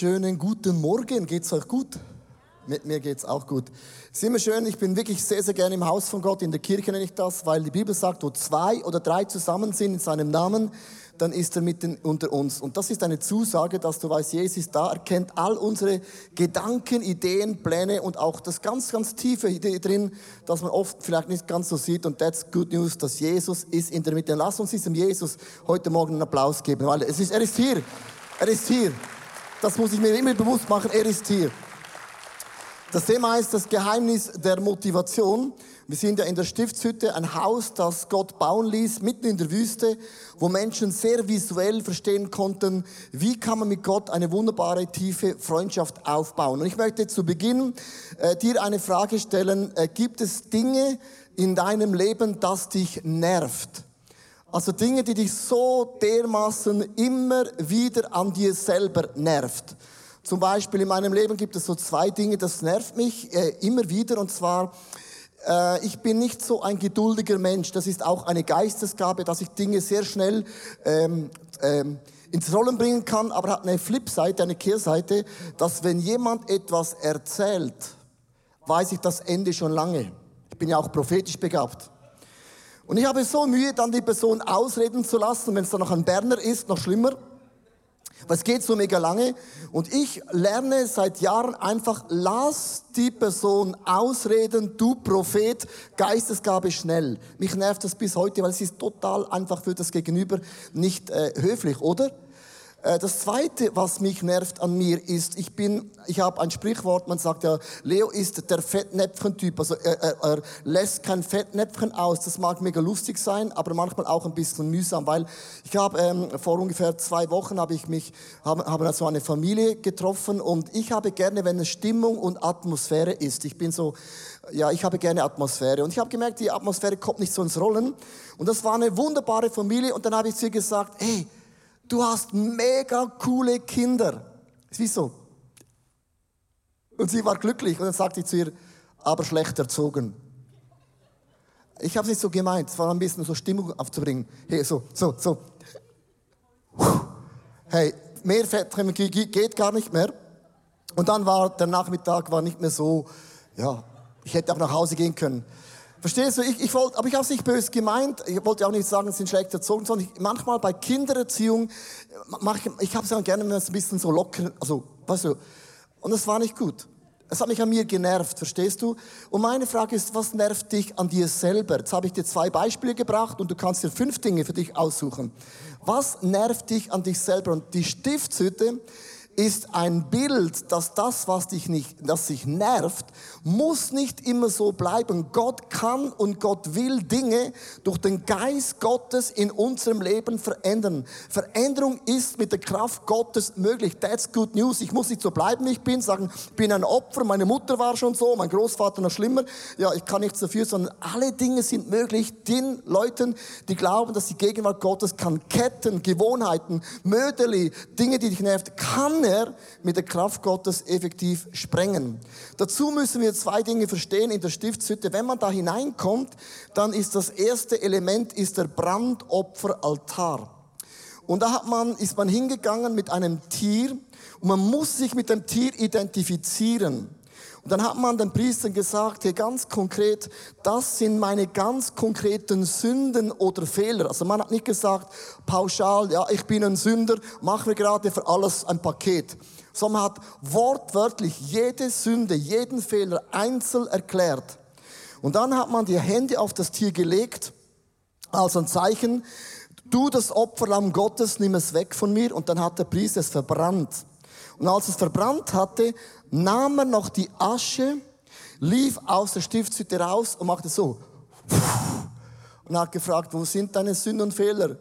wunderschönen guten Morgen. Geht's euch gut? Mit mir geht's auch gut. Es ist immer schön, ich bin wirklich sehr, sehr gerne im Haus von Gott, in der Kirche nenne ich das, weil die Bibel sagt, wo zwei oder drei zusammen sind in seinem Namen, dann ist er mitten unter uns. Und das ist eine Zusage, dass du weißt, Jesus da, er kennt all unsere Gedanken, Ideen, Pläne und auch das ganz, ganz tiefe Idee drin, dass man oft vielleicht nicht ganz so sieht. Und that's good news, dass Jesus ist in der Mitte. Lass uns diesem Jesus heute Morgen einen Applaus geben, weil es ist, er ist hier. Er ist hier. Das muss ich mir immer bewusst machen, er ist hier. Das Thema heißt das Geheimnis der Motivation. Wir sind ja in der Stiftshütte, ein Haus, das Gott bauen ließ, mitten in der Wüste, wo Menschen sehr visuell verstehen konnten, wie kann man mit Gott eine wunderbare, tiefe Freundschaft aufbauen. Und ich möchte zu Beginn äh, dir eine Frage stellen. Äh, gibt es Dinge in deinem Leben, das dich nervt? Also Dinge, die dich so dermaßen immer wieder an dir selber nervt. Zum Beispiel in meinem Leben gibt es so zwei Dinge, das nervt mich äh, immer wieder. Und zwar, äh, ich bin nicht so ein geduldiger Mensch. Das ist auch eine Geistesgabe, dass ich Dinge sehr schnell ähm, ähm, ins Rollen bringen kann. Aber hat eine Flipseite, eine Kehrseite, dass wenn jemand etwas erzählt, weiß ich das Ende schon lange. Ich bin ja auch prophetisch begabt. Und ich habe so Mühe, dann die Person ausreden zu lassen. Wenn es dann noch ein Berner ist, noch schlimmer. Es geht so mega lange. Und ich lerne seit Jahren einfach, lass die Person ausreden, du Prophet, Geistesgabe schnell. Mich nervt das bis heute, weil es ist total einfach für das Gegenüber nicht äh, höflich, oder? Äh, das zweite, was mich nervt an mir, ist, ich bin, ich habe ein Sprichwort, man sagt ja, Leo ist der Fettnäpfchen-Typ, also er, er, er, lässt kein Fettnäpfchen aus. Das mag mega lustig sein, aber manchmal auch ein bisschen mühsam, weil ich habe ähm, vor ungefähr zwei Wochen habe ich mich, habe, habe also eine Familie getroffen und ich habe gerne, wenn es Stimmung und Atmosphäre ist. Ich bin so, ja, ich habe gerne Atmosphäre und ich habe gemerkt, die Atmosphäre kommt nicht so ins Rollen und das war eine wunderbare Familie und dann habe ich zu ihr gesagt, hey, du hast mega coole Kinder. Wieso? Und sie war glücklich und dann sagte ich zu ihr, aber schlecht erzogen. Ich habe es nicht so gemeint, es war ein bisschen so Stimmung aufzubringen. Hey, so, so, so. Hey, mehr Fett geht gar nicht mehr. Und dann war der Nachmittag war nicht mehr so, ja, ich hätte auch nach Hause gehen können. Verstehst du? Ich, ich wollte, aber ich habe es nicht böse gemeint. Ich wollte auch nicht sagen, es sind schlecht erzogen, sondern ich, manchmal bei Kindererziehung mache ich, ich habe es ja gerne, wenn es ein bisschen so locker, also, weißt du, und das war nicht gut. Es hat mich an mir genervt, verstehst du? Und meine Frage ist, was nervt dich an dir selber? Jetzt habe ich dir zwei Beispiele gebracht und du kannst dir fünf Dinge für dich aussuchen. Was nervt dich an dich selber? Und die Stiftshütte ist ein Bild, dass das, was dich nicht, das sich nervt, muss nicht immer so bleiben. Gott kann und Gott will Dinge durch den Geist Gottes in unserem Leben verändern. Veränderung ist mit der Kraft Gottes möglich. That's good news. Ich muss nicht so bleiben, wie ich bin, sagen, ich bin ein Opfer, meine Mutter war schon so, mein Großvater noch schlimmer. Ja, ich kann nichts dafür, sondern alle Dinge sind möglich den Leuten, die glauben, dass die Gegenwart Gottes kann Ketten, Gewohnheiten, Mödeli, Dinge, die dich nervt, kann er mit der Kraft Gottes effektiv sprengen. Dazu müssen wir zwei Dinge verstehen in der Stiftshütte. Wenn man da hineinkommt, dann ist das erste Element ist der Brandopferaltar. Und da hat man, ist man hingegangen mit einem Tier und man muss sich mit dem Tier identifizieren. Und dann hat man den Priestern gesagt, hier ganz konkret, das sind meine ganz konkreten Sünden oder Fehler. Also man hat nicht gesagt, pauschal, ja, ich bin ein Sünder, machen wir gerade für alles ein Paket. Sondern man hat wortwörtlich jede Sünde, jeden Fehler einzeln erklärt. Und dann hat man die Hände auf das Tier gelegt, als ein Zeichen, du das Opferlamm Gottes, nimm es weg von mir. Und dann hat der Priester es verbrannt. Und als es verbrannt hatte, nahm er noch die Asche, lief aus der Stiftshütte raus und machte so. Und hat gefragt, wo sind deine Sünden und Fehler?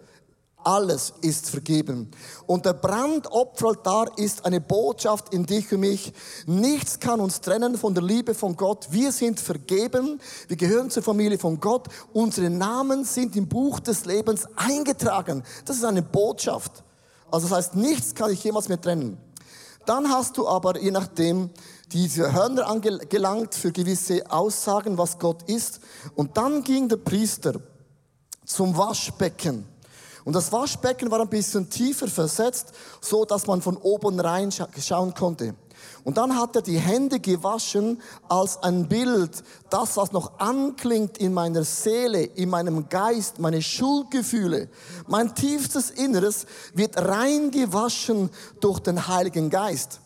Alles ist vergeben. Und der Brandopferaltar ist eine Botschaft in dich und mich. Nichts kann uns trennen von der Liebe von Gott. Wir sind vergeben. Wir gehören zur Familie von Gott. Unsere Namen sind im Buch des Lebens eingetragen. Das ist eine Botschaft. Also das heißt, nichts kann ich jemals mehr trennen. Dann hast du aber, je nachdem, diese Hörner angelangt für gewisse Aussagen, was Gott ist. Und dann ging der Priester zum Waschbecken. Und das Waschbecken war ein bisschen tiefer versetzt, so dass man von oben reinschauen konnte. Und dann hat er die Hände gewaschen als ein Bild, das, was noch anklingt in meiner Seele, in meinem Geist, meine Schuldgefühle, mein tiefstes Inneres wird reingewaschen durch den Heiligen Geist.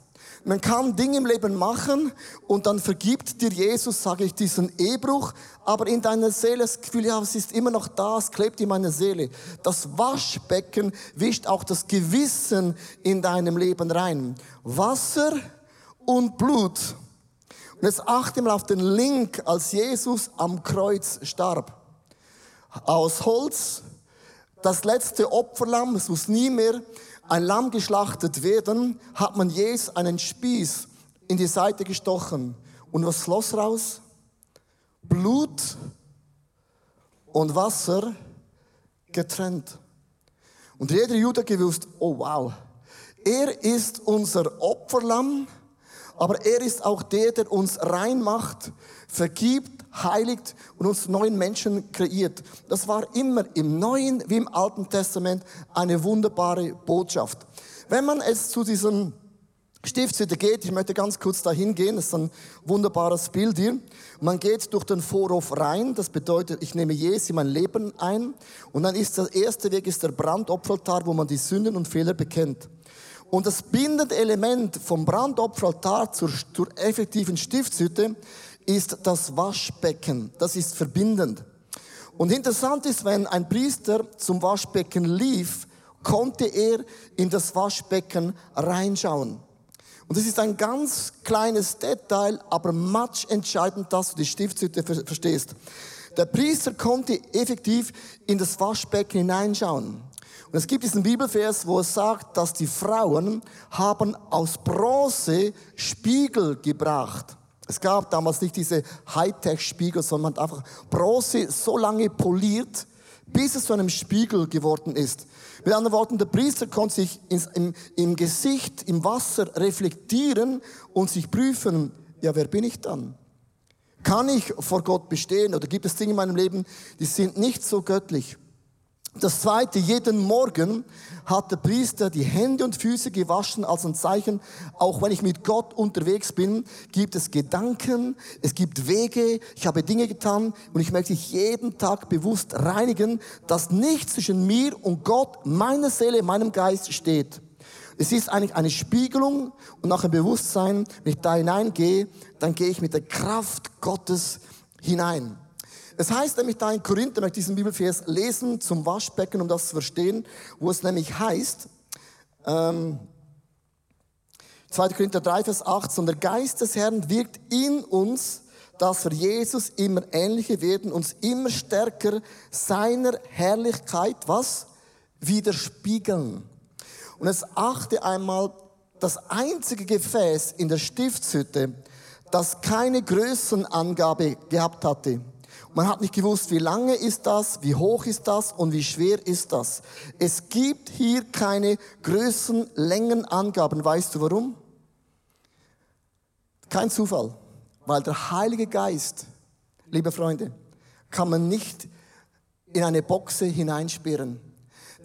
Man kann Dinge im Leben machen und dann vergibt dir Jesus, sage ich, diesen Ehebruch, aber in deiner Seele das Gefühl, ja, es ist immer noch da, es klebt in meiner Seele. Das Waschbecken wischt auch das Gewissen in deinem Leben rein. Wasser und Blut. Und jetzt achte mal auf den Link, als Jesus am Kreuz starb. Aus Holz, das letzte Opferlamm, es muss nie mehr ein Lamm geschlachtet werden, hat man Jesus einen Spieß in die Seite gestochen. Und was floss raus? Blut und Wasser getrennt. Und jeder Jude gewusst, oh wow, er ist unser Opferlamm, aber er ist auch der, der uns reinmacht, vergibt, heiligt und uns neuen Menschen kreiert. Das war immer im Neuen wie im Alten Testament eine wunderbare Botschaft. Wenn man es zu diesem Stiftshütte geht, ich möchte ganz kurz dahin gehen, das ist ein wunderbares Bild hier. Man geht durch den Vorhof rein, das bedeutet, ich nehme Jesus in mein Leben ein und dann ist der erste Weg ist der Brandopferaltar, wo man die Sünden und Fehler bekennt. Und das bindende Element vom Brandopferaltar zur, zur effektiven Stiftshütte ist das Waschbecken. Das ist verbindend. Und interessant ist, wenn ein Priester zum Waschbecken lief, konnte er in das Waschbecken reinschauen. Und das ist ein ganz kleines Detail, aber match entscheidend, dass du die Stiftshütte verstehst. Der Priester konnte effektiv in das Waschbecken hineinschauen. Und es gibt diesen Bibelvers, wo es sagt, dass die Frauen haben aus Bronze Spiegel gebracht. Es gab damals nicht diese Hightech-Spiegel, sondern man hat einfach Bronze so lange poliert, bis es zu einem Spiegel geworden ist. Mit anderen Worten, der Priester konnte sich im, im Gesicht, im Wasser reflektieren und sich prüfen, ja, wer bin ich dann? Kann ich vor Gott bestehen oder gibt es Dinge in meinem Leben, die sind nicht so göttlich? Das zweite, jeden Morgen hat der Priester die Hände und Füße gewaschen als ein Zeichen, auch wenn ich mit Gott unterwegs bin, gibt es Gedanken, es gibt Wege, ich habe Dinge getan und ich möchte mich jeden Tag bewusst reinigen, dass nichts zwischen mir und Gott, meiner Seele, meinem Geist steht. Es ist eigentlich eine Spiegelung und nach dem Bewusstsein, wenn ich da hineingehe, dann gehe ich mit der Kraft Gottes hinein. Es heißt nämlich da in Korinther, möchte ich diesen Bibelvers lesen zum Waschbecken, um das zu verstehen, wo es nämlich heißt, ähm, 2. Korinther 3, Vers 8, sondern der Geist des Herrn wirkt in uns, dass wir Jesus immer ähnlicher werden, uns immer stärker seiner Herrlichkeit, was? Widerspiegeln. Und es achte einmal, das einzige Gefäß in der Stiftshütte, das keine Größenangabe gehabt hatte, man hat nicht gewusst, wie lange ist das, wie hoch ist das und wie schwer ist das. Es gibt hier keine Größenlängenangaben. Weißt du warum? Kein Zufall. Weil der Heilige Geist, liebe Freunde, kann man nicht in eine Boxe hineinsperren.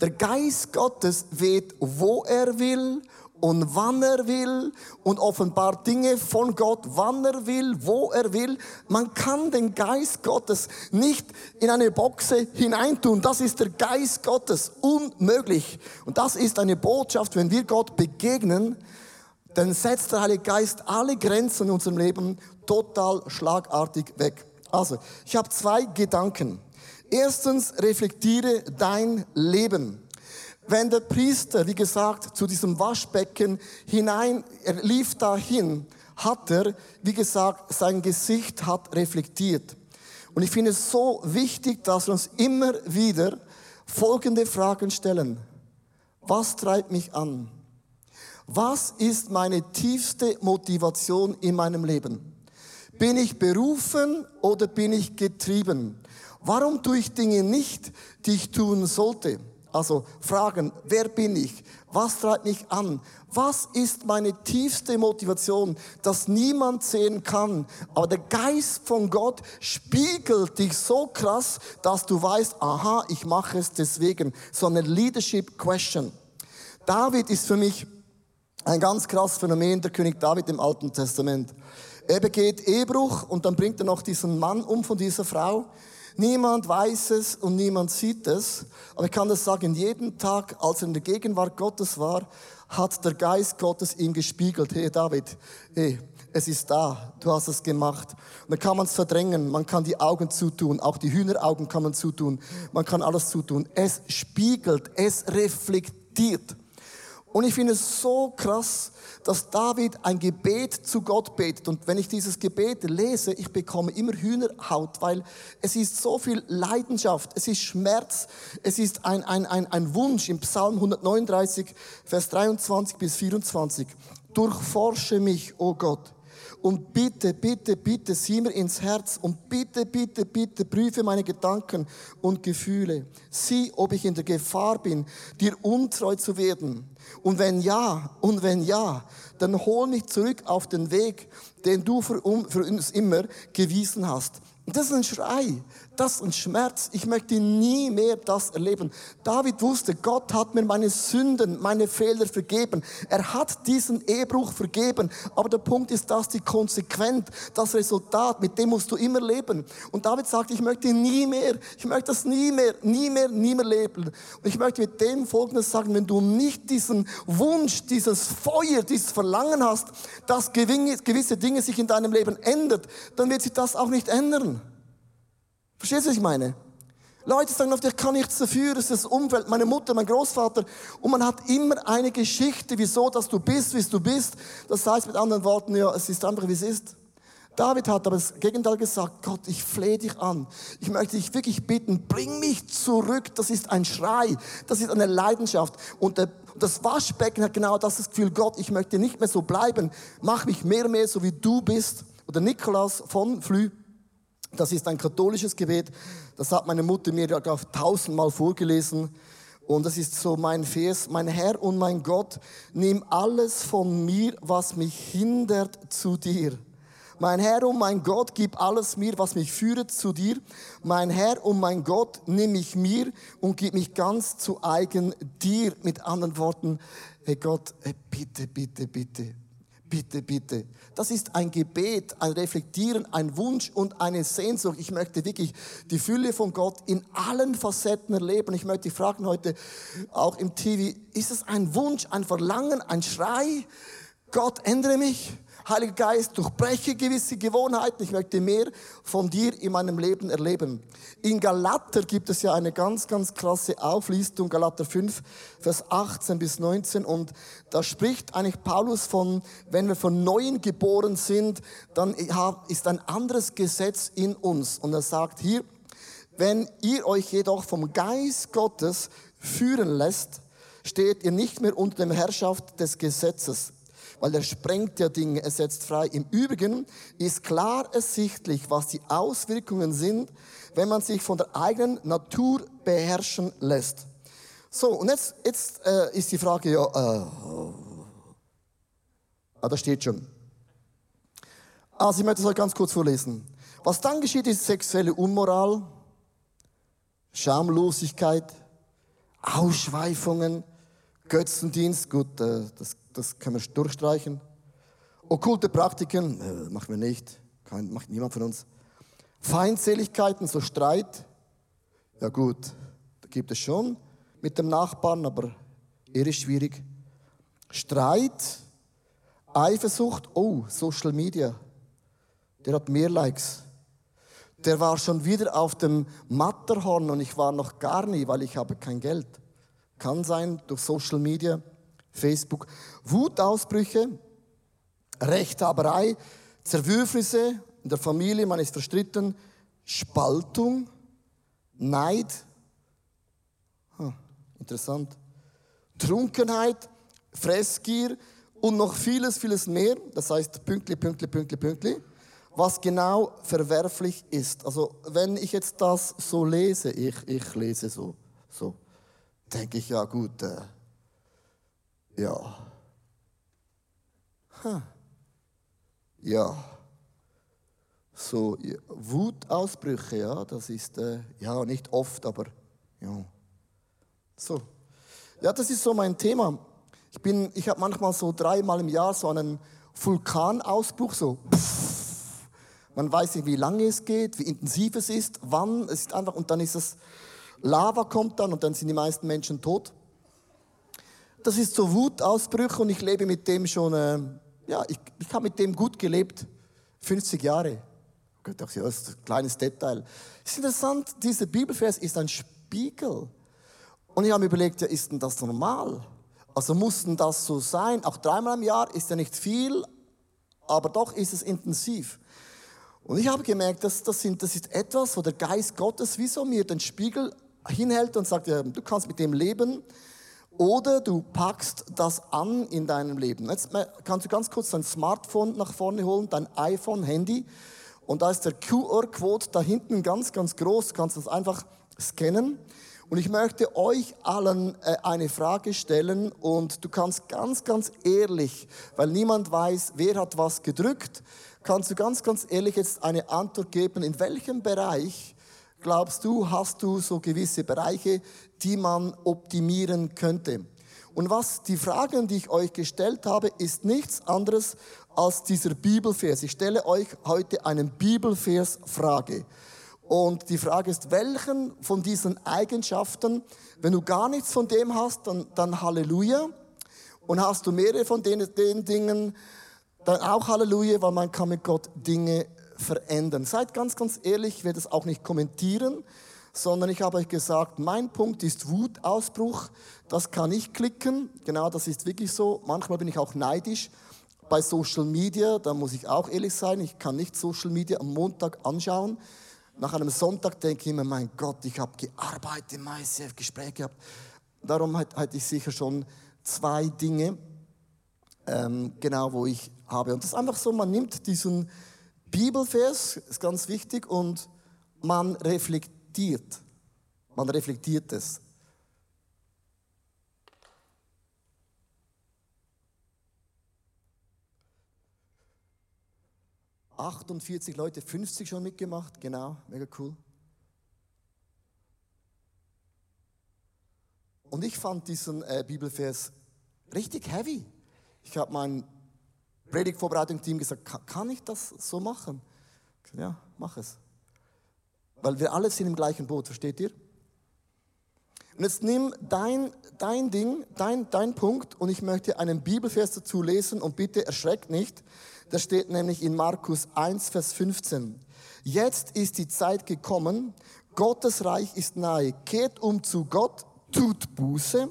Der Geist Gottes weht, wo er will und wann er will und offenbart Dinge von Gott, wann er will, wo er will. Man kann den Geist Gottes nicht in eine Boxe hineintun. Das ist der Geist Gottes. Unmöglich. Und das ist eine Botschaft, wenn wir Gott begegnen, dann setzt der Heilige Geist alle Grenzen in unserem Leben total schlagartig weg. Also, ich habe zwei Gedanken. Erstens, reflektiere dein Leben. Wenn der Priester, wie gesagt, zu diesem Waschbecken hinein, er lief dahin, hat er, wie gesagt, sein Gesicht hat reflektiert. Und ich finde es so wichtig, dass wir uns immer wieder folgende Fragen stellen. Was treibt mich an? Was ist meine tiefste Motivation in meinem Leben? Bin ich berufen oder bin ich getrieben? Warum tue ich Dinge nicht, die ich tun sollte? Also fragen, wer bin ich? Was treibt mich an? Was ist meine tiefste Motivation, dass niemand sehen kann? Aber der Geist von Gott spiegelt dich so krass, dass du weißt, aha, ich mache es deswegen. So eine Leadership Question. David ist für mich ein ganz krasses Phänomen, der König David im Alten Testament. Er begeht Ehebruch und dann bringt er noch diesen Mann um von dieser Frau. Niemand weiß es und niemand sieht es. Aber ich kann das sagen, jeden Tag, als er in der Gegenwart Gottes war, hat der Geist Gottes ihm gespiegelt. Hey David, hey, es ist da, du hast es gemacht. Und dann kann man es verdrängen, man kann die Augen zutun, auch die Hühneraugen kann man zutun, man kann alles zutun. Es spiegelt, es reflektiert. Und ich finde es so krass, dass David ein Gebet zu Gott betet. Und wenn ich dieses Gebet lese, ich bekomme immer Hühnerhaut, weil es ist so viel Leidenschaft, es ist Schmerz, es ist ein, ein, ein, ein Wunsch im Psalm 139, Vers 23 bis 24. Durchforsche mich, o oh Gott und bitte, bitte, bitte, sieh mir ins Herz und bitte, bitte, bitte, prüfe meine Gedanken und Gefühle. Sieh, ob ich in der Gefahr bin, dir untreu zu werden. Und wenn ja, und wenn ja, dann hol mich zurück auf den Weg, den du für, uns immer gewiesen hast. Und das ist ein Schrei, das ist ein Schmerz. Ich möchte nie mehr das erleben. David wusste, Gott hat mir meine Sünden, meine Fehler vergeben. Er hat diesen Ehebruch vergeben. Aber der Punkt ist, dass die Konsequenz, das Resultat, mit dem musst du immer leben. Und David sagt, ich möchte nie mehr, ich möchte das nie mehr, nie mehr, nie mehr leben. Und ich möchte mit dem Folgendes sagen, wenn du nicht diesen Wunsch, dieses Feuer, dieses Verlangen hast, dass gewisse Dinge sich in deinem Leben ändert, dann wird sich das auch nicht ändern. Verstehst du, was ich meine? Leute sagen oft, ich kann nichts dafür, es ist das Umfeld, meine Mutter, mein Großvater. Und man hat immer eine Geschichte, wieso, dass du bist, wie du bist. Das heißt mit anderen Worten, ja, es ist einfach, wie es ist. David hat aber das Gegenteil gesagt, Gott, ich flehe dich an. Ich möchte dich wirklich bitten, bring mich zurück. Das ist ein Schrei, das ist eine Leidenschaft. Und das Waschbecken hat genau das Gefühl, Gott, ich möchte nicht mehr so bleiben. Mach mich mehr und mehr so, wie du bist. Oder Nikolaus von Flü das ist ein katholisches Gebet. Das hat meine Mutter mir tausendmal vorgelesen. Und das ist so mein Vers. Mein Herr und mein Gott, nimm alles von mir, was mich hindert zu dir. Mein Herr und mein Gott, gib alles mir, was mich führt zu dir. Mein Herr und mein Gott, nimm mich mir und gib mich ganz zu eigen dir. Mit anderen Worten, hey Gott, bitte, bitte, bitte, Bitte, bitte. Das ist ein Gebet, ein Reflektieren, ein Wunsch und eine Sehnsucht. Ich möchte wirklich die Fülle von Gott in allen Facetten erleben. Ich möchte fragen heute auch im TV, ist es ein Wunsch, ein Verlangen, ein Schrei? Gott, ändere mich. Heiliger Geist, durchbreche gewisse Gewohnheiten. Ich möchte mehr von dir in meinem Leben erleben. In Galater gibt es ja eine ganz, ganz krasse Auflistung, Galater 5, Vers 18 bis 19. Und da spricht eigentlich Paulus von, wenn wir von Neuem geboren sind, dann ist ein anderes Gesetz in uns. Und er sagt hier, wenn ihr euch jedoch vom Geist Gottes führen lässt, steht ihr nicht mehr unter der Herrschaft des Gesetzes weil er sprengt ja Dinge, er setzt frei. Im Übrigen ist klar ersichtlich, was die Auswirkungen sind, wenn man sich von der eigenen Natur beherrschen lässt. So, und jetzt, jetzt äh, ist die Frage, ja, äh, ah, da steht schon. Also ich möchte es euch ganz kurz vorlesen. Was dann geschieht, ist sexuelle Unmoral, Schamlosigkeit, Ausschweifungen, Götzendienst, gut, äh, das das können wir durchstreichen. Okkulte Praktiken, äh, machen wir nicht, Kein, macht niemand von uns. Feindseligkeiten, so Streit, ja gut, da gibt es schon mit dem Nachbarn, aber er ist schwierig. Streit, Eifersucht, oh, Social Media, der hat mehr Likes. Der war schon wieder auf dem Matterhorn und ich war noch gar nie, weil ich habe kein Geld. Kann sein durch Social Media. Facebook. Wutausbrüche, Rechthaberei, Zerwürfnisse in der Familie, man ist verstritten, Spaltung, Neid, hm, interessant, Trunkenheit, Fressgier und noch vieles, vieles mehr. Das heißt Pünktli, Pünktli, Pünktli, Pünktli. Was genau verwerflich ist. Also wenn ich jetzt das so lese, ich, ich lese so, so. denke ich, ja gut, äh, ja. Huh. Ja. So. Wutausbrüche, ja, das ist, äh, ja, nicht oft, aber ja. So. Ja, das ist so mein Thema. Ich bin, ich habe manchmal so dreimal im Jahr so einen Vulkanausbruch, so. Man weiß nicht, wie lange es geht, wie intensiv es ist, wann. Es ist einfach, und dann ist es, Lava kommt dann und dann sind die meisten Menschen tot. Das ist so Wutausbrüche und ich lebe mit dem schon, äh, ja, ich, ich habe mit dem gut gelebt. 50 Jahre. Ich das ist ein kleines Detail. Es ist interessant, dieser Bibelvers ist ein Spiegel. Und ich habe mir überlegt, ja, ist denn das normal? Also muss denn das so sein? Auch dreimal im Jahr ist ja nicht viel, aber doch ist es intensiv. Und ich habe gemerkt, dass das, sind, das ist etwas, wo der Geist Gottes wie so mir den Spiegel hinhält und sagt, ja, du kannst mit dem leben oder du packst das an in deinem Leben. Jetzt kannst du ganz kurz dein Smartphone nach vorne holen, dein iPhone, Handy und da ist der QR-Code da hinten ganz, ganz groß, du kannst das einfach scannen. Und ich möchte euch allen äh, eine Frage stellen und du kannst ganz, ganz ehrlich, weil niemand weiß, wer hat was gedrückt, kannst du ganz, ganz ehrlich jetzt eine Antwort geben, in welchem Bereich glaubst du, hast du so gewisse Bereiche, die man optimieren könnte? Und was die Fragen, die ich euch gestellt habe, ist nichts anderes als dieser Bibelvers. Ich stelle euch heute einen Bibelvers-Frage. Und die Frage ist, welchen von diesen Eigenschaften, wenn du gar nichts von dem hast, dann, dann Halleluja. Und hast du mehrere von den, den Dingen, dann auch Halleluja, weil man kann mit Gott Dinge verändern. Seid ganz, ganz ehrlich, ich werde es auch nicht kommentieren, sondern ich habe euch gesagt, mein Punkt ist Wutausbruch. Das kann ich klicken. Genau, das ist wirklich so. Manchmal bin ich auch neidisch. Bei Social Media, da muss ich auch ehrlich sein, ich kann nicht Social Media am Montag anschauen. Nach einem Sonntag denke ich immer, mein Gott, ich habe gearbeitet, meiste Gespräche gehabt. Darum hatte ich sicher schon zwei Dinge, ähm, genau, wo ich habe. Und das ist einfach so, man nimmt diesen Bibelvers, ist ganz wichtig, und man reflektiert. Man reflektiert es. Achtundvierzig Leute, 50 schon mitgemacht, genau, mega cool. Und ich fand diesen äh, Bibelvers richtig heavy. Ich habe mein Predigtvorbereitung-Team gesagt, kann, ich das so machen? Ja, mach es. Weil wir alle sind im gleichen Boot, versteht ihr? Und jetzt nimm dein, dein Ding, dein, dein Punkt und ich möchte einen Bibelvers dazu lesen und bitte erschreckt nicht. Das steht nämlich in Markus 1, Vers 15. Jetzt ist die Zeit gekommen, Gottes Reich ist nahe. Kehrt um zu Gott, tut Buße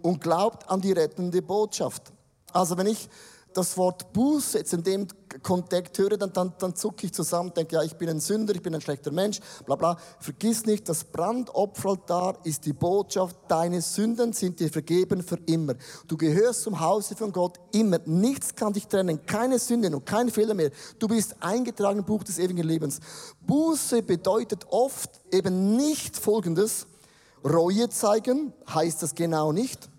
und glaubt an die rettende Botschaft. Also wenn ich das Wort Buße jetzt in dem Kontext höre, dann, dann, dann zucke ich zusammen, denke, ja, ich bin ein Sünder, ich bin ein schlechter Mensch, bla bla. Vergiss nicht, das Brandopferaltar ist die Botschaft, deine Sünden sind dir vergeben für immer. Du gehörst zum Hause von Gott immer. Nichts kann dich trennen, keine Sünde und kein Fehler mehr. Du bist eingetragen im Buch des ewigen Lebens. Buße bedeutet oft eben nicht Folgendes, Reue zeigen, heißt das genau nicht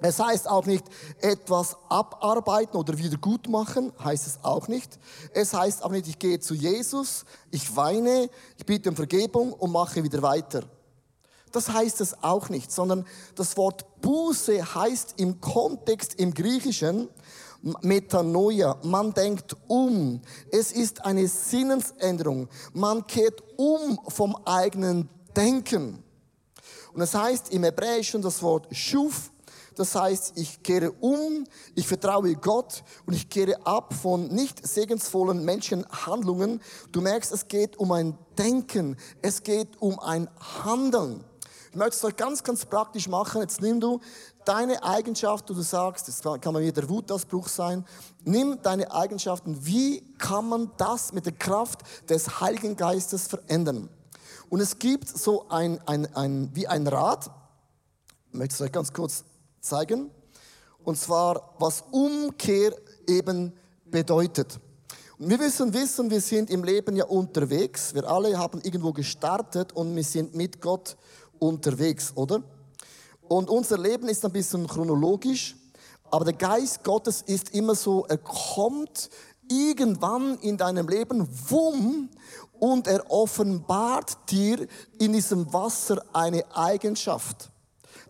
es heißt auch nicht etwas abarbeiten oder wieder gut machen, heißt es auch nicht. Es heißt auch nicht, ich gehe zu Jesus, ich weine, ich bitte um Vergebung und mache wieder weiter. Das heißt es auch nicht, sondern das Wort Buße heißt im Kontext im Griechischen Metanoia. Man denkt um. Es ist eine Sinnesänderung. Man kehrt um vom eigenen Denken. Und es heißt im Hebräischen das Wort Schuf das heißt, ich kehre um, ich vertraue Gott und ich kehre ab von nicht segensvollen Menschenhandlungen. Du merkst, es geht um ein Denken, es geht um ein Handeln. Ich möchte es euch ganz, ganz praktisch machen. Jetzt nimm du deine Eigenschaft, du sagst, das kann mal wieder der Wutausbruch sein. Nimm deine Eigenschaften. Wie kann man das mit der Kraft des Heiligen Geistes verändern? Und es gibt so ein, ein, ein wie ein Rad. Ich möchte es euch ganz kurz zeigen. Und zwar, was Umkehr eben bedeutet. Und wir müssen wissen, wir sind im Leben ja unterwegs. Wir alle haben irgendwo gestartet und wir sind mit Gott unterwegs, oder? Und unser Leben ist ein bisschen chronologisch, aber der Geist Gottes ist immer so, er kommt irgendwann in deinem Leben, wumm, und er offenbart dir in diesem Wasser eine Eigenschaft.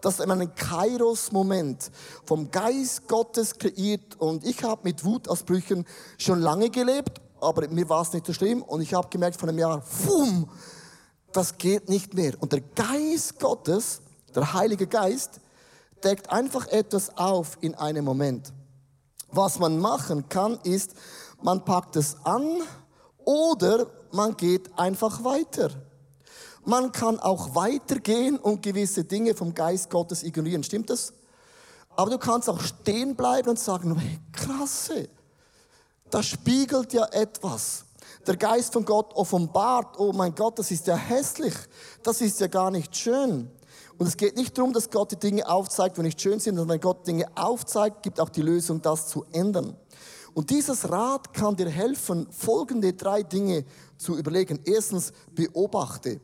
Das ist ein Kairos-Moment vom Geist Gottes kreiert. Und ich habe mit Wutausbrüchen schon lange gelebt, aber mir war es nicht so schlimm. Und ich habe gemerkt von einem Jahr, wumm, das geht nicht mehr. Und der Geist Gottes, der Heilige Geist, deckt einfach etwas auf in einem Moment. Was man machen kann, ist, man packt es an oder man geht einfach weiter. Man kann auch weitergehen und gewisse Dinge vom Geist Gottes ignorieren. Stimmt das? Aber du kannst auch stehen bleiben und sagen, krasse, das spiegelt ja etwas. Der Geist von Gott offenbart, oh mein Gott, das ist ja hässlich, das ist ja gar nicht schön. Und es geht nicht darum, dass Gott die Dinge aufzeigt, wenn nicht schön sind, sondern wenn Gott Dinge aufzeigt, gibt auch die Lösung, das zu ändern. Und dieses Rad kann dir helfen, folgende drei Dinge zu überlegen. Erstens, beobachte.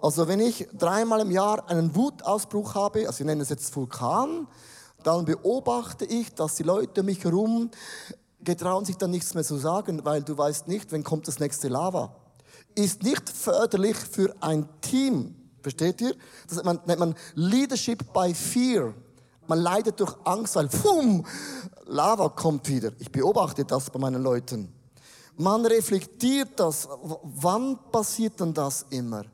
Also wenn ich dreimal im Jahr einen Wutausbruch habe, also ich nenne es jetzt Vulkan, dann beobachte ich, dass die Leute um mich herum getrauen sich dann nichts mehr zu sagen, weil du weißt nicht, wann kommt das nächste Lava. Ist nicht förderlich für ein Team. Versteht ihr? Das nennt man Leadership by Fear. Man leidet durch Angst, weil, pum, Lava kommt wieder. Ich beobachte das bei meinen Leuten. Man reflektiert das. Wann passiert denn das immer?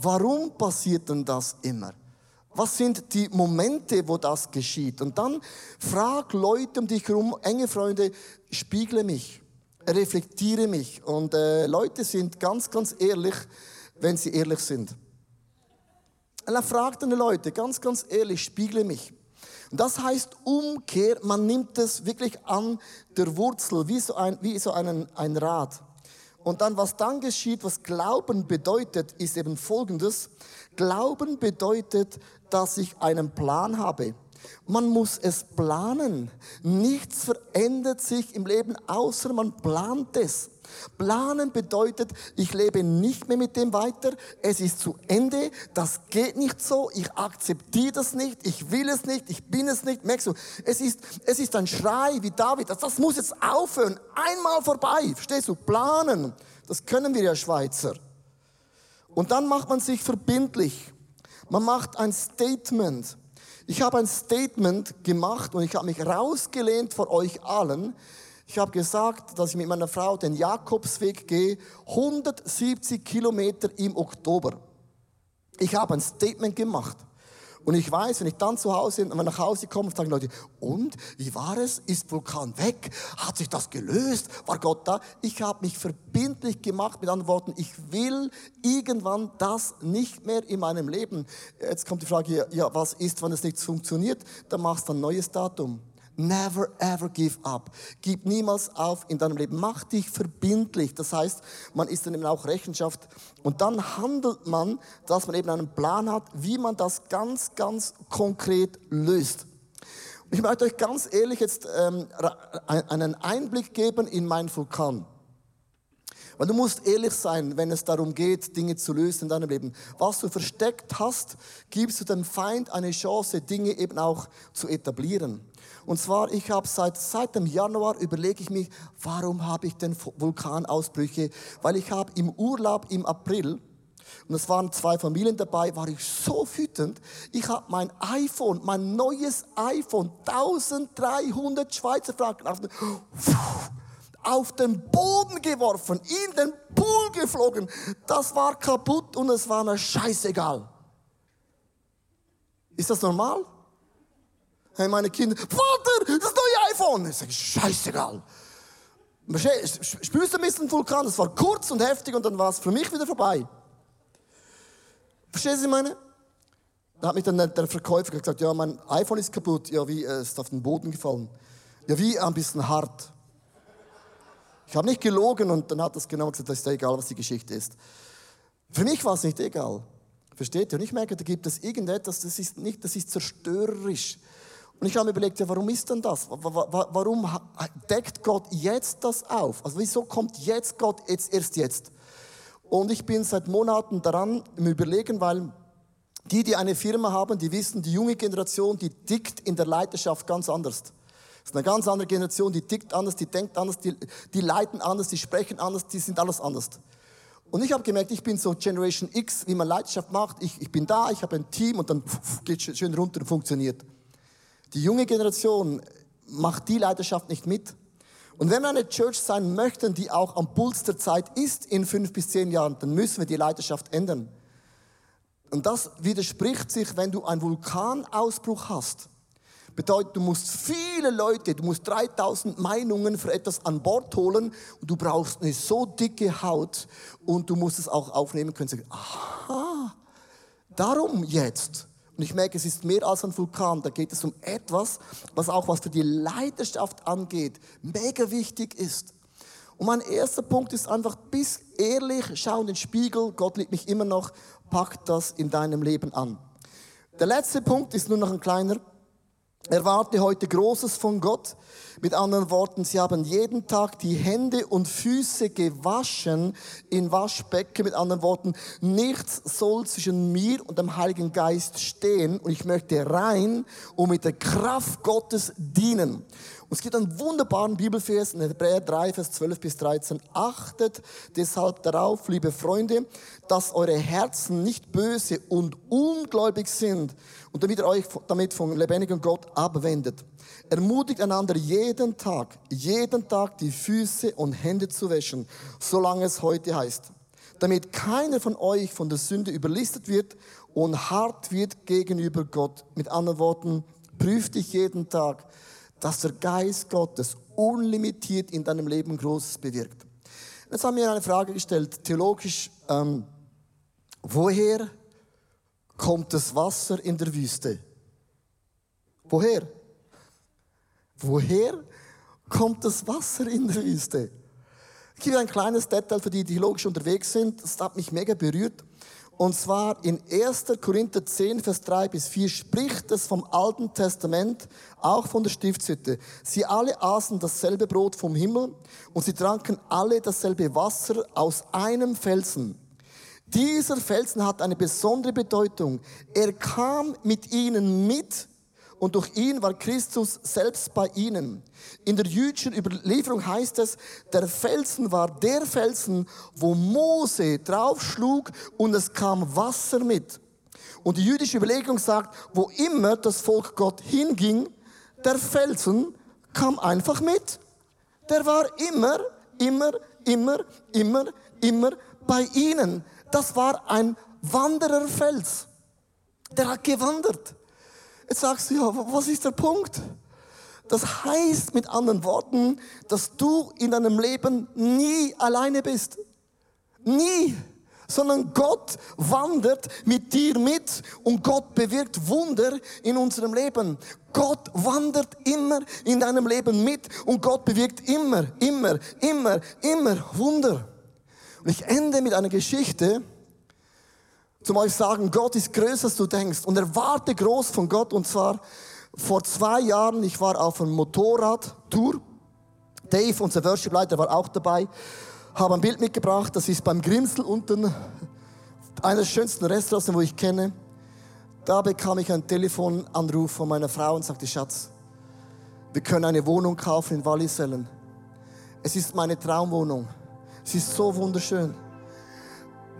Warum passiert denn das immer? Was sind die Momente, wo das geschieht? Und dann frag Leute um dich herum, enge Freunde, spiegle mich, reflektiere mich. Und äh, Leute sind ganz, ganz ehrlich, wenn sie ehrlich sind. Und dann fragt deine Leute, ganz, ganz ehrlich, spiegle mich. Und das heißt Umkehr, man nimmt es wirklich an der Wurzel, wie so ein, wie so einen, ein Rad. Und dann, was dann geschieht, was Glauben bedeutet, ist eben Folgendes. Glauben bedeutet, dass ich einen Plan habe. Man muss es planen. Nichts verändert sich im Leben, außer man plant es. Planen bedeutet, ich lebe nicht mehr mit dem weiter, es ist zu Ende, das geht nicht so, ich akzeptiere das nicht, ich will es nicht, ich bin es nicht. Merkst du, es ist, es ist ein Schrei wie David, das muss jetzt aufhören, einmal vorbei, verstehst du, planen, das können wir ja Schweizer. Und dann macht man sich verbindlich, man macht ein Statement. Ich habe ein Statement gemacht und ich habe mich rausgelehnt vor euch allen. Ich habe gesagt, dass ich mit meiner Frau den Jakobsweg gehe, 170 Kilometer im Oktober. Ich habe ein Statement gemacht. Und ich weiß, wenn ich dann zu Hause, wenn nach Hause komme, sagen Leute, und, wie war es? Ist Vulkan weg? Hat sich das gelöst? War Gott da? Ich habe mich verbindlich gemacht mit anderen Worten, ich will irgendwann das nicht mehr in meinem Leben. Jetzt kommt die Frage, ja, was ist, wenn es nicht funktioniert? Dann machst du ein neues Datum. Never ever give up. Gib niemals auf in deinem Leben. Mach dich verbindlich. Das heißt, man ist dann eben auch Rechenschaft. Und dann handelt man, dass man eben einen Plan hat, wie man das ganz, ganz konkret löst. Ich möchte euch ganz ehrlich jetzt ähm, einen Einblick geben in meinen Vulkan. Weil du musst ehrlich sein, wenn es darum geht, Dinge zu lösen in deinem Leben. Was du versteckt hast, gibst du dem Feind eine Chance, Dinge eben auch zu etablieren. Und zwar, ich habe seit, seit dem Januar überlege ich mich, warum habe ich denn Vulkanausbrüche? Weil ich habe im Urlaub im April, und es waren zwei Familien dabei, war ich so wütend. Ich habe mein iPhone, mein neues iPhone, 1300 Schweizer Franken auf den, auf den Boden geworfen, in den Pool geflogen. Das war kaputt und es war mir scheißegal. Ist das normal? Hey, meine Kinder, Vater, das neue iPhone. Ich sage, scheißegal. Spürst du ein bisschen Vulkan? Das war kurz und heftig und dann war es für mich wieder vorbei. Was ich meine? Da hat mich dann der Verkäufer gesagt, ja, mein iPhone ist kaputt. Ja, wie, es ist auf den Boden gefallen. Ja, wie, ein bisschen hart. Ich habe nicht gelogen und dann hat das genau gesagt, das ist ja egal, was die Geschichte ist. Für mich war es nicht egal. Versteht ihr? Und ich merke, da gibt es irgendetwas, das ist nicht, das ist zerstörerisch. Und ich habe mir überlegt, ja, warum ist denn das? Warum deckt Gott jetzt das auf? Also wieso kommt jetzt Gott jetzt erst jetzt? Und ich bin seit Monaten daran im Überlegen, weil Die, die eine Firma haben, die wissen, die junge Generation, die tickt in der Leiterschaft ganz anders. Das ist eine ganz andere Generation, die tickt anders, die denkt anders, die, die leiten anders, die sprechen anders, die sind alles anders. Und ich habe gemerkt, ich bin so Generation X, wie man Leidenschaft macht. Ich, ich bin da, ich habe ein Team und dann geht schön runter und funktioniert. Die junge Generation macht die Leidenschaft nicht mit. Und wenn wir eine Church sein möchten, die auch am Puls der Zeit ist in fünf bis zehn Jahren, dann müssen wir die Leidenschaft ändern. Und das widerspricht sich, wenn du einen Vulkanausbruch hast. Bedeutet, du musst viele Leute, du musst 3000 Meinungen für etwas an Bord holen und du brauchst eine so dicke Haut und du musst es auch aufnehmen können. Aha, darum jetzt. Und ich merke, es ist mehr als ein Vulkan. Da geht es um etwas, was auch was für die Leidenschaft angeht, mega wichtig ist. Und mein erster Punkt ist einfach, bis ehrlich, schau in den Spiegel, Gott liebt mich immer noch, pack das in deinem Leben an. Der letzte Punkt ist nur noch ein kleiner. Erwarte heute Großes von Gott. Mit anderen Worten, sie haben jeden Tag die Hände und Füße gewaschen in Waschbecken. Mit anderen Worten, nichts soll zwischen mir und dem Heiligen Geist stehen. Und ich möchte rein und mit der Kraft Gottes dienen. Und es gibt einen wunderbaren Bibelvers in Hebräer 3, Vers 12 bis 13. Achtet deshalb darauf, liebe Freunde, dass eure Herzen nicht böse und ungläubig sind und damit ihr euch damit vom lebendigen Gott abwendet. Ermutigt einander jeden Tag, jeden Tag die Füße und Hände zu waschen, solange es heute heißt. Damit keiner von euch von der Sünde überlistet wird und hart wird gegenüber Gott. Mit anderen Worten, prüf dich jeden Tag dass der Geist Gottes unlimitiert in deinem Leben Großes bewirkt. Jetzt haben wir eine Frage gestellt, theologisch, ähm, woher kommt das Wasser in der Wüste? Woher? Woher kommt das Wasser in der Wüste? Ich gebe ein kleines Detail für die, die theologisch unterwegs sind. Das hat mich mega berührt. Und zwar in 1. Korinther 10, Vers 3 bis 4 spricht es vom Alten Testament, auch von der Stiftshütte. Sie alle aßen dasselbe Brot vom Himmel und sie tranken alle dasselbe Wasser aus einem Felsen. Dieser Felsen hat eine besondere Bedeutung. Er kam mit ihnen mit und durch ihn war Christus selbst bei ihnen. In der jüdischen Überlieferung heißt es, der Felsen war der Felsen, wo Mose draufschlug und es kam Wasser mit. Und die jüdische Überlegung sagt, wo immer das Volk Gott hinging, der Felsen kam einfach mit. Der war immer, immer, immer, immer, immer bei ihnen. Das war ein Wandererfels. Der hat gewandert. Jetzt sagst du, ja, was ist der Punkt? Das heißt mit anderen Worten, dass du in deinem Leben nie alleine bist. Nie. Sondern Gott wandert mit dir mit und Gott bewirkt Wunder in unserem Leben. Gott wandert immer in deinem Leben mit und Gott bewirkt immer, immer, immer, immer Wunder. Und ich ende mit einer Geschichte, zum euch sagen, Gott ist größer, als du denkst. Und erwarte groß von Gott. Und zwar vor zwei Jahren, ich war auf einem Motorradtour. Dave, unser Worship-Leiter, war auch dabei. Habe ein Bild mitgebracht. Das ist beim Grimsel unten, eines der schönsten Restaurants, wo ich kenne. Da bekam ich einen Telefonanruf von meiner Frau und sagte, Schatz, wir können eine Wohnung kaufen in Wallisellen. Es ist meine Traumwohnung. Sie ist so wunderschön.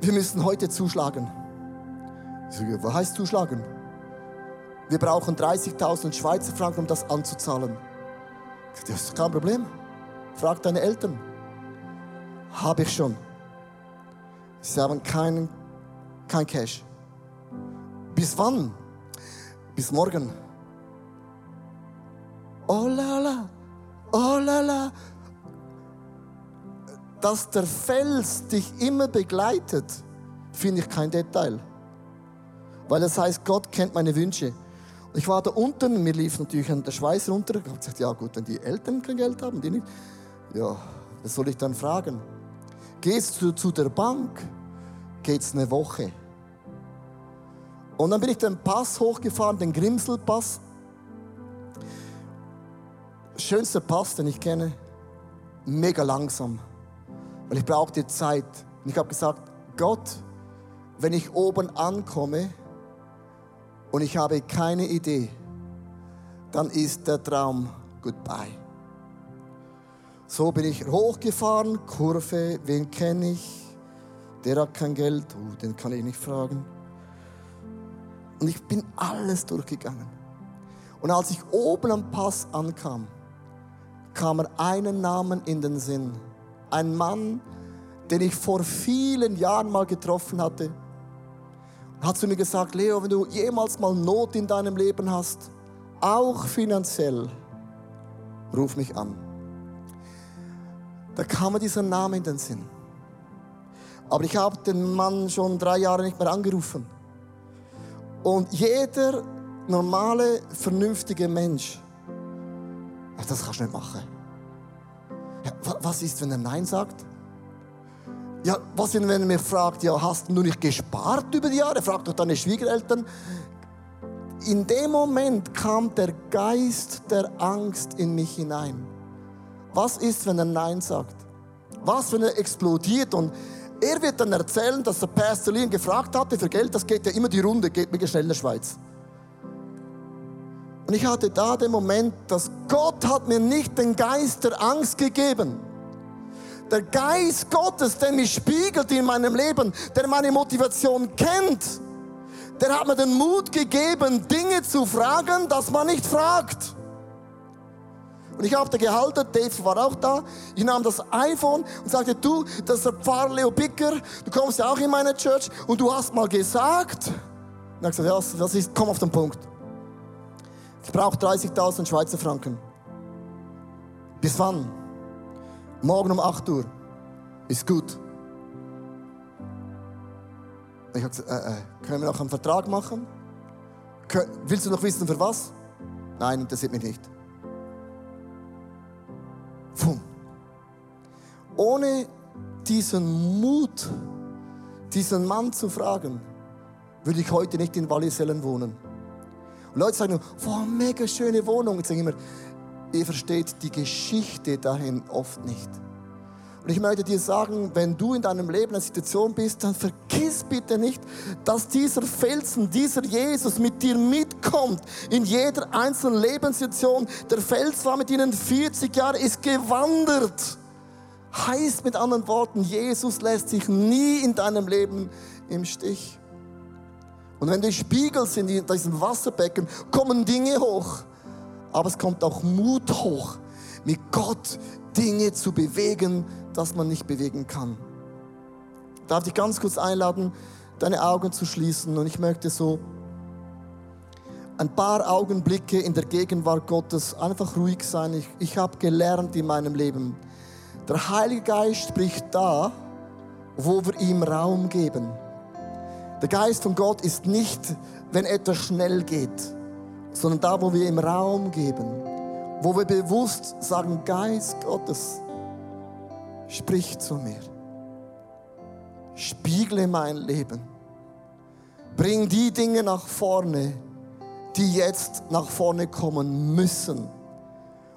Wir müssen heute zuschlagen. Sage, was heißt zuschlagen? Wir brauchen 30.000 Schweizer Franken, um das anzuzahlen. Ich sage, das ist kein Problem. Frag deine Eltern. Habe ich schon. Sie haben keinen, kein Cash. Bis wann? Bis morgen. Oh la la, oh la la. Dass der Fels dich immer begleitet, finde ich kein Detail. Weil das heißt, Gott kennt meine Wünsche. Und ich war da unten, mir lief natürlich der Schweiß runter. Ich habe gesagt, ja gut, wenn die Eltern kein Geld haben, die nicht. Ja, was soll ich dann fragen? Gehst du zu der Bank? Geht's eine Woche? Und dann bin ich den Pass hochgefahren, den Grimselpass. Schönster Pass, den ich kenne. Mega langsam. Weil ich brauchte Zeit. Und ich habe gesagt, Gott, wenn ich oben ankomme, und ich habe keine Idee, dann ist der Traum goodbye. So bin ich hochgefahren, Kurve, wen kenne ich? Der hat kein Geld, oh, den kann ich nicht fragen. Und ich bin alles durchgegangen. Und als ich oben am Pass ankam, kam mir einen Namen in den Sinn. Ein Mann, den ich vor vielen Jahren mal getroffen hatte. Hat zu mir gesagt, Leo, wenn du jemals mal Not in deinem Leben hast, auch finanziell, ruf mich an. Da kam mir dieser Name in den Sinn. Aber ich habe den Mann schon drei Jahre nicht mehr angerufen. Und jeder normale, vernünftige Mensch, das kannst du nicht machen. Was ist, wenn er Nein sagt? Ja, was ist, wenn er mir fragt, ja, hast du nicht gespart über die Jahre? Frag doch deine Schwiegereltern. In dem Moment kam der Geist der Angst in mich hinein. Was ist, wenn er Nein sagt? Was, wenn er explodiert und er wird dann erzählen, dass der Pastor Lien gefragt hatte für Geld, das geht ja immer die Runde, geht mir schnell in der Schweiz. Und ich hatte da den Moment, dass Gott hat mir nicht den Geist der Angst gegeben. Der Geist Gottes, der mich spiegelt in meinem Leben, der meine Motivation kennt, der hat mir den Mut gegeben, Dinge zu fragen, dass man nicht fragt. Und ich habe da gehalten, Dave war auch da. Ich nahm das iPhone und sagte, du, das ist der Pfarrer Leo Bicker, du kommst ja auch in meine Church und du hast mal gesagt. Und er hat gesagt, ja, das ist, komm auf den Punkt. Ich brauche 30.000 Schweizer Franken. Bis wann? Morgen um 8 Uhr. Ist gut. Ich habe gesagt, äh, äh, können wir noch einen Vertrag machen? Willst du noch wissen, für was? Nein, interessiert mich nicht. Pum. Ohne diesen Mut, diesen Mann zu fragen, würde ich heute nicht in Wallisellen wohnen. Und Leute sagen, wow, mega schöne Wohnung. Ich sage immer, ihr versteht die Geschichte dahin oft nicht. Und ich möchte dir sagen, wenn du in deinem Leben in einer Situation bist, dann vergiss bitte nicht, dass dieser Felsen, dieser Jesus mit dir mitkommt in jeder einzelnen Lebenssituation. Der Fels war mit ihnen 40 Jahre, ist gewandert. Heißt mit anderen Worten, Jesus lässt sich nie in deinem Leben im Stich. Und wenn du spiegelst in diesem Wasserbecken, kommen Dinge hoch. Aber es kommt auch Mut hoch, mit Gott Dinge zu bewegen, das man nicht bewegen kann. Ich darf dich ganz kurz einladen, deine Augen zu schließen und ich möchte so ein paar Augenblicke in der Gegenwart Gottes einfach ruhig sein. Ich, ich habe gelernt in meinem Leben, der Heilige Geist spricht da, wo wir ihm Raum geben. Der Geist von Gott ist nicht, wenn etwas schnell geht, sondern da, wo wir ihm Raum geben, wo wir bewusst sagen, Geist Gottes, sprich zu mir. Spiegle mein Leben. Bring die Dinge nach vorne, die jetzt nach vorne kommen müssen.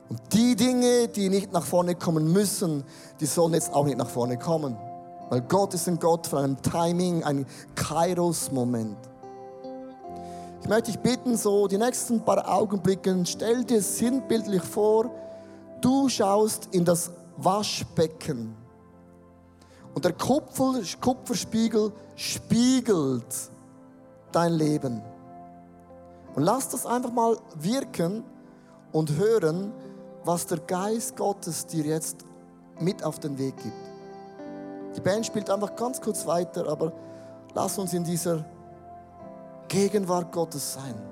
Und die Dinge, die nicht nach vorne kommen müssen, die sollen jetzt auch nicht nach vorne kommen. Weil Gott ist ein Gott von einem Timing, ein Kairos-Moment. Ich möchte dich bitten, so die nächsten paar Augenblicke, stell dir sinnbildlich vor, du schaust in das Waschbecken. Und der Kupfer, Kupferspiegel spiegelt dein Leben. Und lass das einfach mal wirken und hören, was der Geist Gottes dir jetzt mit auf den Weg gibt. Die Band spielt einfach ganz kurz weiter, aber lass uns in dieser Gegenwart Gottes sein.